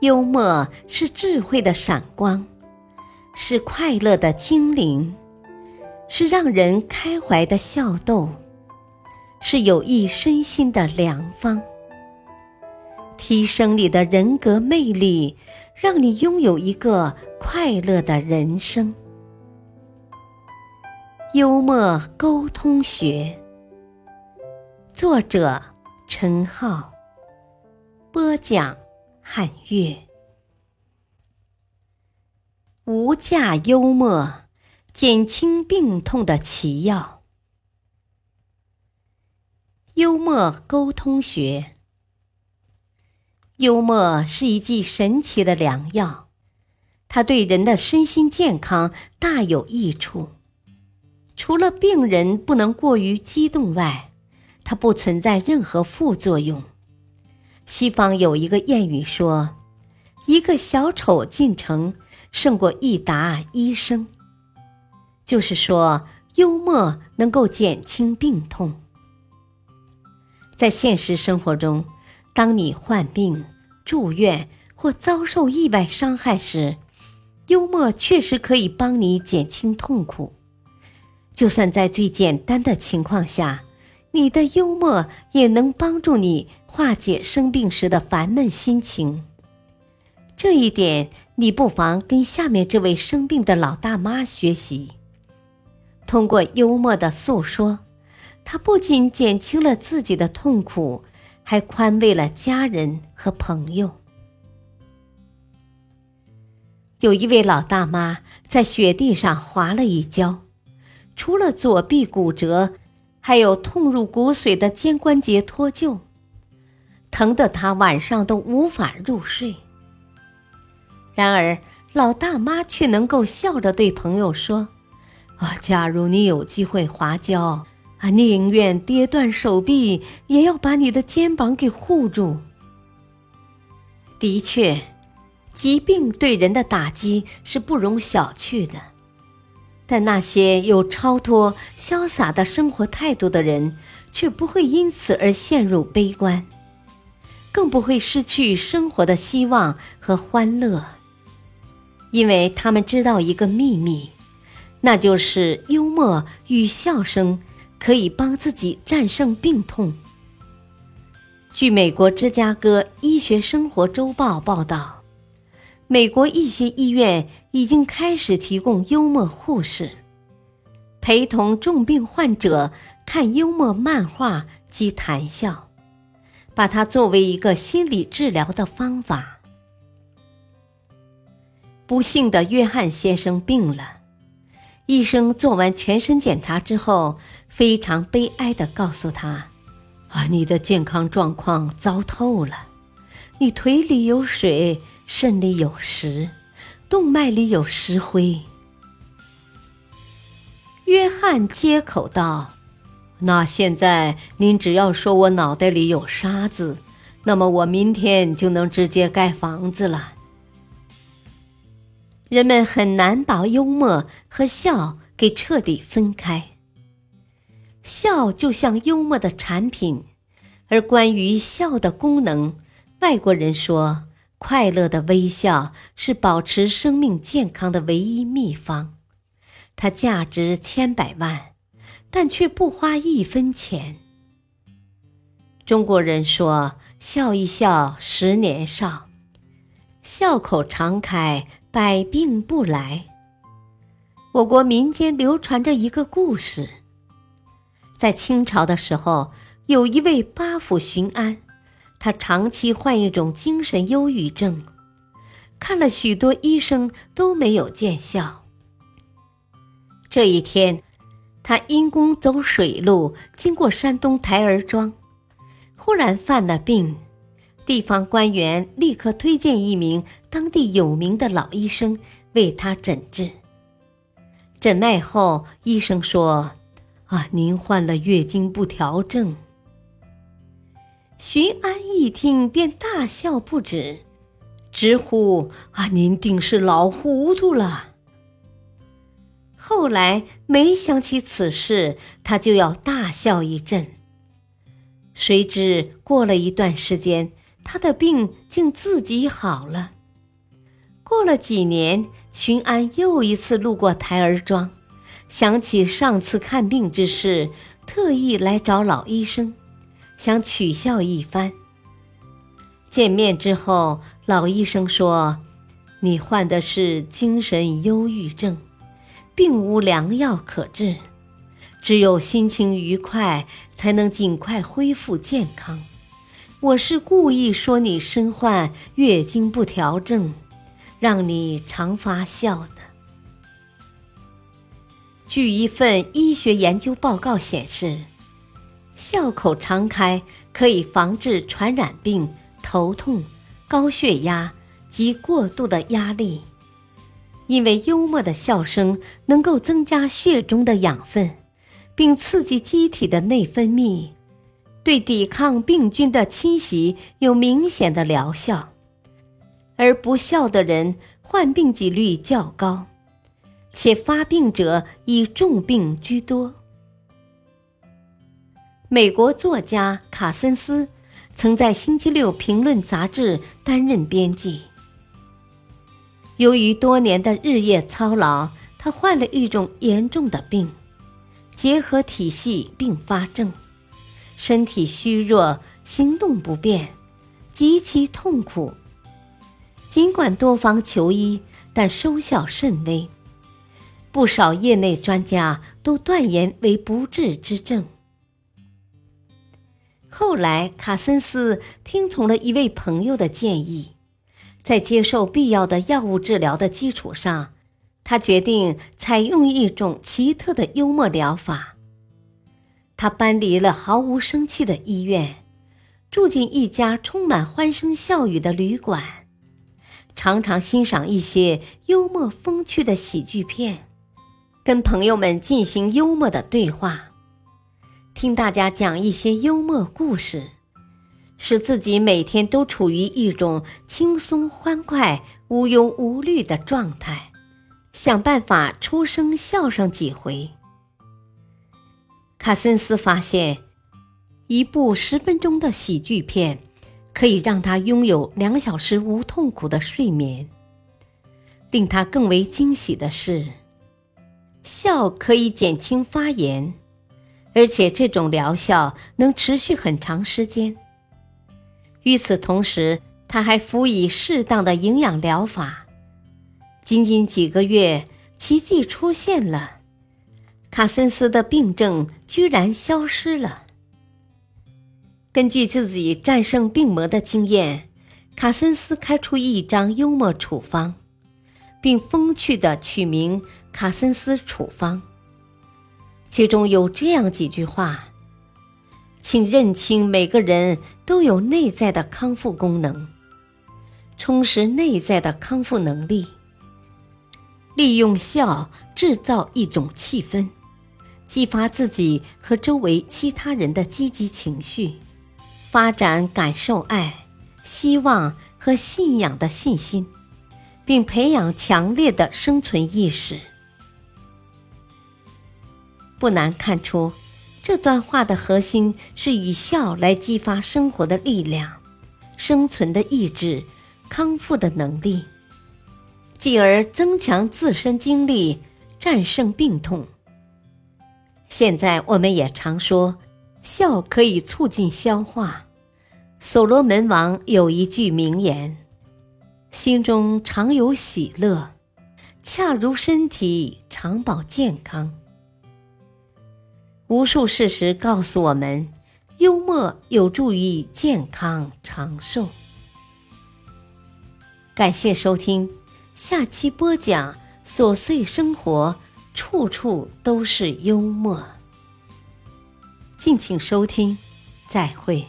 幽默是智慧的闪光，是快乐的精灵，是让人开怀的笑逗，是有益身心的良方。提升你的人格魅力，让你拥有一个快乐的人生。幽默沟通学，作者陈浩，播讲汉乐。无价幽默，减轻病痛的奇药。幽默沟通学。幽默是一剂神奇的良药，它对人的身心健康大有益处。除了病人不能过于激动外，它不存在任何副作用。西方有一个谚语说：“一个小丑进城，胜过一打医生。”就是说，幽默能够减轻病痛。在现实生活中。当你患病、住院或遭受意外伤害时，幽默确实可以帮你减轻痛苦。就算在最简单的情况下，你的幽默也能帮助你化解生病时的烦闷心情。这一点，你不妨跟下面这位生病的老大妈学习。通过幽默的诉说，她不仅减轻了自己的痛苦。还宽慰了家人和朋友。有一位老大妈在雪地上滑了一跤，除了左臂骨折，还有痛入骨髓的肩关节脱臼，疼得他晚上都无法入睡。然而，老大妈却能够笑着对朋友说：“啊，假如你有机会滑跤。”啊，宁愿跌断手臂，也要把你的肩膀给护住。的确，疾病对人的打击是不容小觑的，但那些有超脱、潇洒的生活态度的人，却不会因此而陷入悲观，更不会失去生活的希望和欢乐，因为他们知道一个秘密，那就是幽默与笑声。可以帮自己战胜病痛。据美国芝加哥医学生活周报报道，美国一些医院已经开始提供幽默护士，陪同重病患者看幽默漫画及谈笑，把它作为一个心理治疗的方法。不幸的约翰先生病了。医生做完全身检查之后，非常悲哀地告诉他：“啊，你的健康状况糟透了，你腿里有水，肾里有石，动脉里有石灰。”约翰接口道：“那现在您只要说我脑袋里有沙子，那么我明天就能直接盖房子了。”人们很难把幽默和笑给彻底分开。笑就像幽默的产品，而关于笑的功能，外国人说，快乐的微笑是保持生命健康的唯一秘方。它价值千百万，但却不花一分钱。中国人说：“笑一笑，十年少。”笑口常开。百病不来。我国民间流传着一个故事，在清朝的时候，有一位八府巡安，他长期患一种精神忧郁症，看了许多医生都没有见效。这一天，他因公走水路，经过山东台儿庄，忽然犯了病。地方官员立刻推荐一名当地有名的老医生为他诊治。诊脉后，医生说：“啊，您患了月经不调症。”徐安一听便大笑不止，直呼：“啊，您定是老糊涂了。”后来每想起此事，他就要大笑一阵。谁知过了一段时间。他的病竟自己好了。过了几年，巡安又一次路过台儿庄，想起上次看病之事，特意来找老医生，想取笑一番。见面之后，老医生说：“你患的是精神忧郁症，并无良药可治，只有心情愉快，才能尽快恢复健康。我是故意说你身患月经不调症。”让你常发笑的。据一份医学研究报告显示，笑口常开可以防治传染病、头痛、高血压及过度的压力，因为幽默的笑声能够增加血中的养分，并刺激机体的内分泌，对抵抗病菌的侵袭有明显的疗效。而不笑的人患病几率较高，且发病者以重病居多。美国作家卡森斯曾在《星期六评论》杂志担任编辑。由于多年的日夜操劳，他患了一种严重的病——结核体系并发症，身体虚弱，行动不便，极其痛苦。尽管多方求医，但收效甚微。不少业内专家都断言为不治之症。后来，卡森斯听从了一位朋友的建议，在接受必要的药物治疗的基础上，他决定采用一种奇特的幽默疗法。他搬离了毫无生气的医院，住进一家充满欢声笑语的旅馆。常常欣赏一些幽默风趣的喜剧片，跟朋友们进行幽默的对话，听大家讲一些幽默故事，使自己每天都处于一种轻松欢快、无忧无虑的状态，想办法出声笑上几回。卡森斯发现，一部十分钟的喜剧片。可以让他拥有两小时无痛苦的睡眠。令他更为惊喜的是，笑可以减轻发炎，而且这种疗效能持续很长时间。与此同时，他还辅以适当的营养疗法。仅仅几个月，奇迹出现了，卡森斯的病症居然消失了。根据自己战胜病魔的经验，卡森斯开出一张幽默处方，并风趣地取名“卡森斯处方”。其中有这样几句话：“请认清每个人都有内在的康复功能，充实内在的康复能力，利用笑制造一种气氛，激发自己和周围其他人的积极情绪。”发展感受爱、希望和信仰的信心，并培养强烈的生存意识。不难看出，这段话的核心是以笑来激发生活的力量、生存的意志、康复的能力，进而增强自身精力，战胜病痛。现在我们也常说。笑可以促进消化。所罗门王有一句名言：“心中常有喜乐，恰如身体常保健康。”无数事实告诉我们，幽默有助于健康长寿。感谢收听，下期播讲琐碎生活，处处都是幽默。敬请收听，再会。